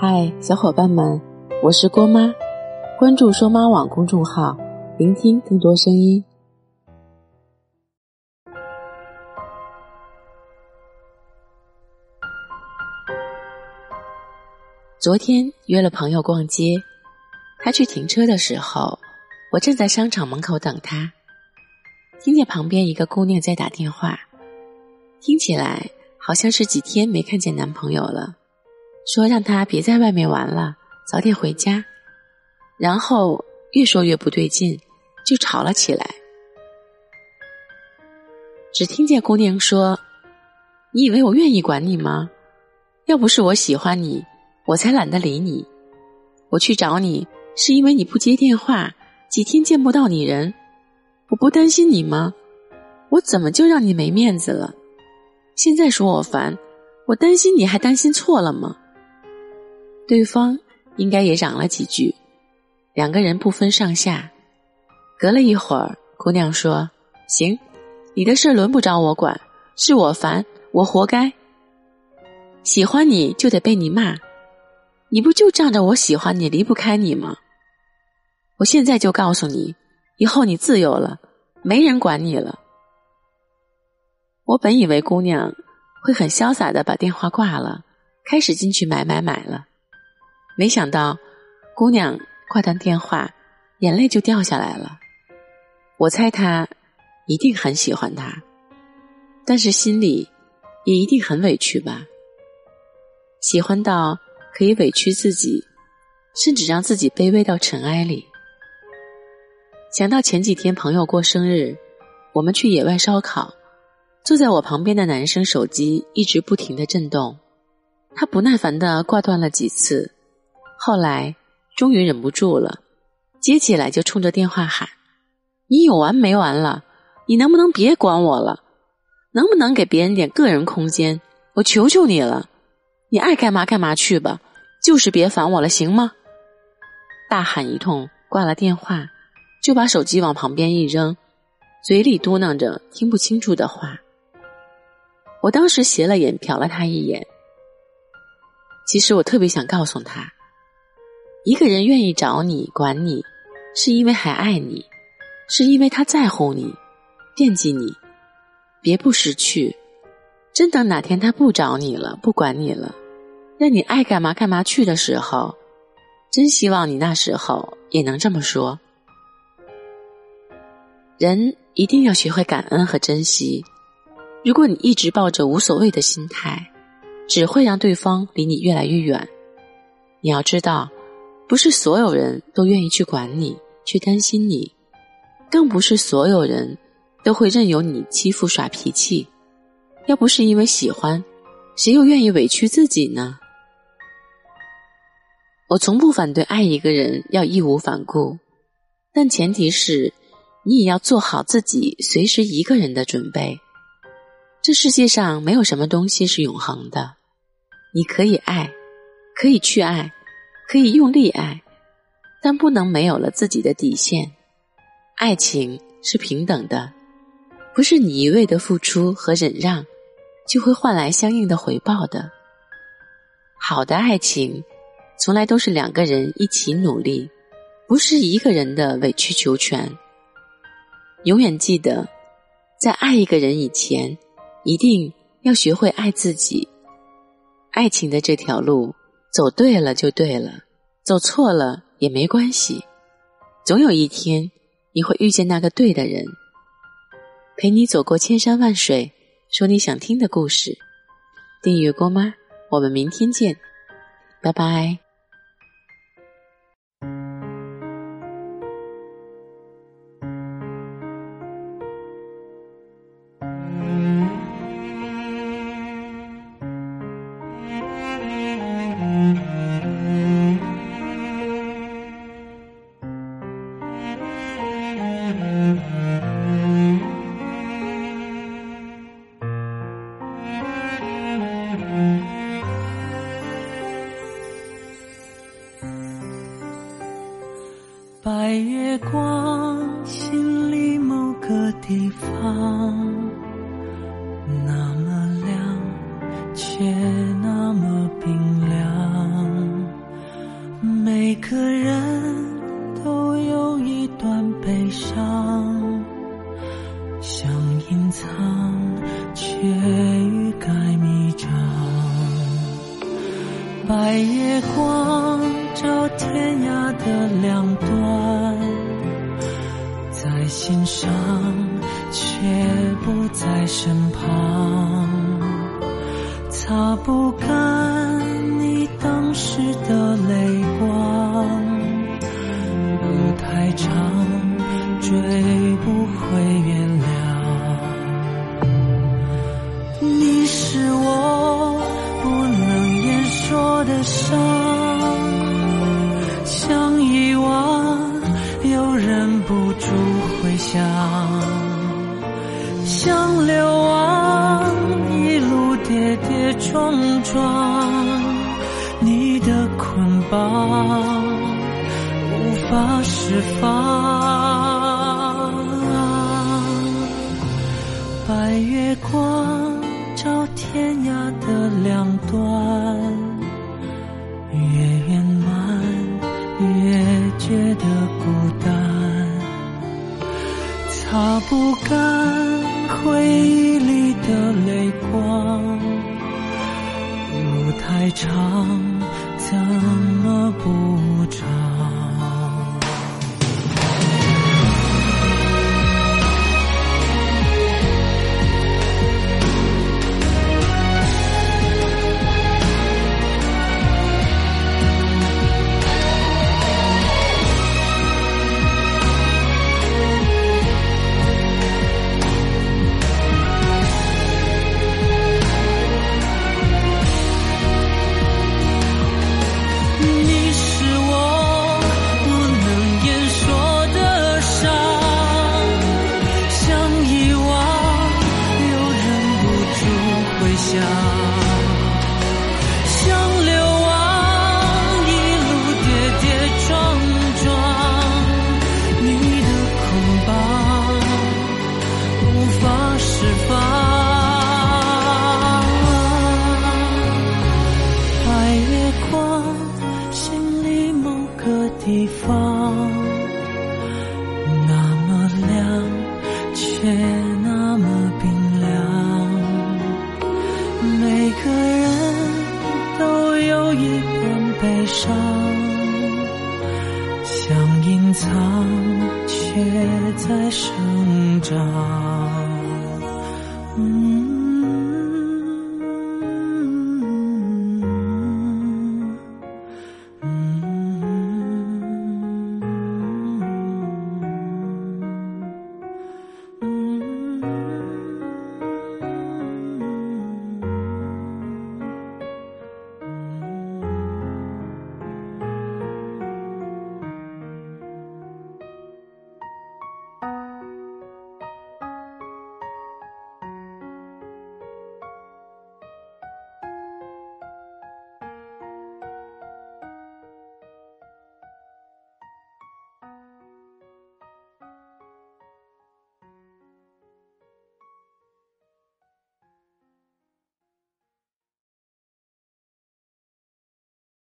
嗨，小伙伴们，我是郭妈，关注“说妈网”公众号，聆听更多声音。昨天约了朋友逛街，他去停车的时候，我正在商场门口等他，听见旁边一个姑娘在打电话，听起来好像是几天没看见男朋友了。说让他别在外面玩了，早点回家。然后越说越不对劲，就吵了起来。只听见姑娘说：“你以为我愿意管你吗？要不是我喜欢你，我才懒得理你。我去找你是因为你不接电话，几天见不到你人，我不担心你吗？我怎么就让你没面子了？现在说我烦，我担心你还担心错了吗？”对方应该也嚷了几句，两个人不分上下。隔了一会儿，姑娘说：“行，你的事轮不着我管，是我烦，我活该。喜欢你就得被你骂，你不就仗着我喜欢你离不开你吗？我现在就告诉你，以后你自由了，没人管你了。”我本以为姑娘会很潇洒的把电话挂了，开始进去买买买了。没想到，姑娘挂断电话，眼泪就掉下来了。我猜她一定很喜欢他，但是心里也一定很委屈吧。喜欢到可以委屈自己，甚至让自己卑微到尘埃里。想到前几天朋友过生日，我们去野外烧烤，坐在我旁边的男生手机一直不停的震动，他不耐烦的挂断了几次。后来，终于忍不住了，接起来就冲着电话喊：“你有完没完了？你能不能别管我了？能不能给别人点个人空间？我求求你了！你爱干嘛干嘛去吧，就是别烦我了，行吗？”大喊一通，挂了电话，就把手机往旁边一扔，嘴里嘟囔着听不清楚的话。我当时斜了眼瞟了他一眼，其实我特别想告诉他。一个人愿意找你管你，是因为还爱你，是因为他在乎你，惦记你。别不识趣，真等哪天他不找你了，不管你了，让你爱干嘛干嘛去的时候，真希望你那时候也能这么说。人一定要学会感恩和珍惜。如果你一直抱着无所谓的心态，只会让对方离你越来越远。你要知道。不是所有人都愿意去管你，去担心你，更不是所有人都会任由你欺负耍脾气。要不是因为喜欢，谁又愿意委屈自己呢？我从不反对爱一个人要义无反顾，但前提是你也要做好自己随时一个人的准备。这世界上没有什么东西是永恒的，你可以爱，可以去爱。可以用力爱，但不能没有了自己的底线。爱情是平等的，不是你一味的付出和忍让，就会换来相应的回报的。好的爱情，从来都是两个人一起努力，不是一个人的委曲求全。永远记得，在爱一个人以前，一定要学会爱自己。爱情的这条路。走对了就对了，走错了也没关系，总有一天你会遇见那个对的人，陪你走过千山万水，说你想听的故事。订阅郭妈，我们明天见，拜拜。那么亮却那么冰凉。每个人都有一段悲伤想隐藏却欲盖弥彰。白月光照天涯的两端在心上却不在身旁，擦不干你当时的泪光，路太长，追不回原谅。你是我不能言说的伤，想遗忘又忍不住回想，像流亡一路跌跌撞撞，你的捆绑无法释放。白月光照天涯的两端，越圆满越觉得孤单，擦不干长，住回想，想流亡一路跌跌撞撞，你的捆绑无法在生长。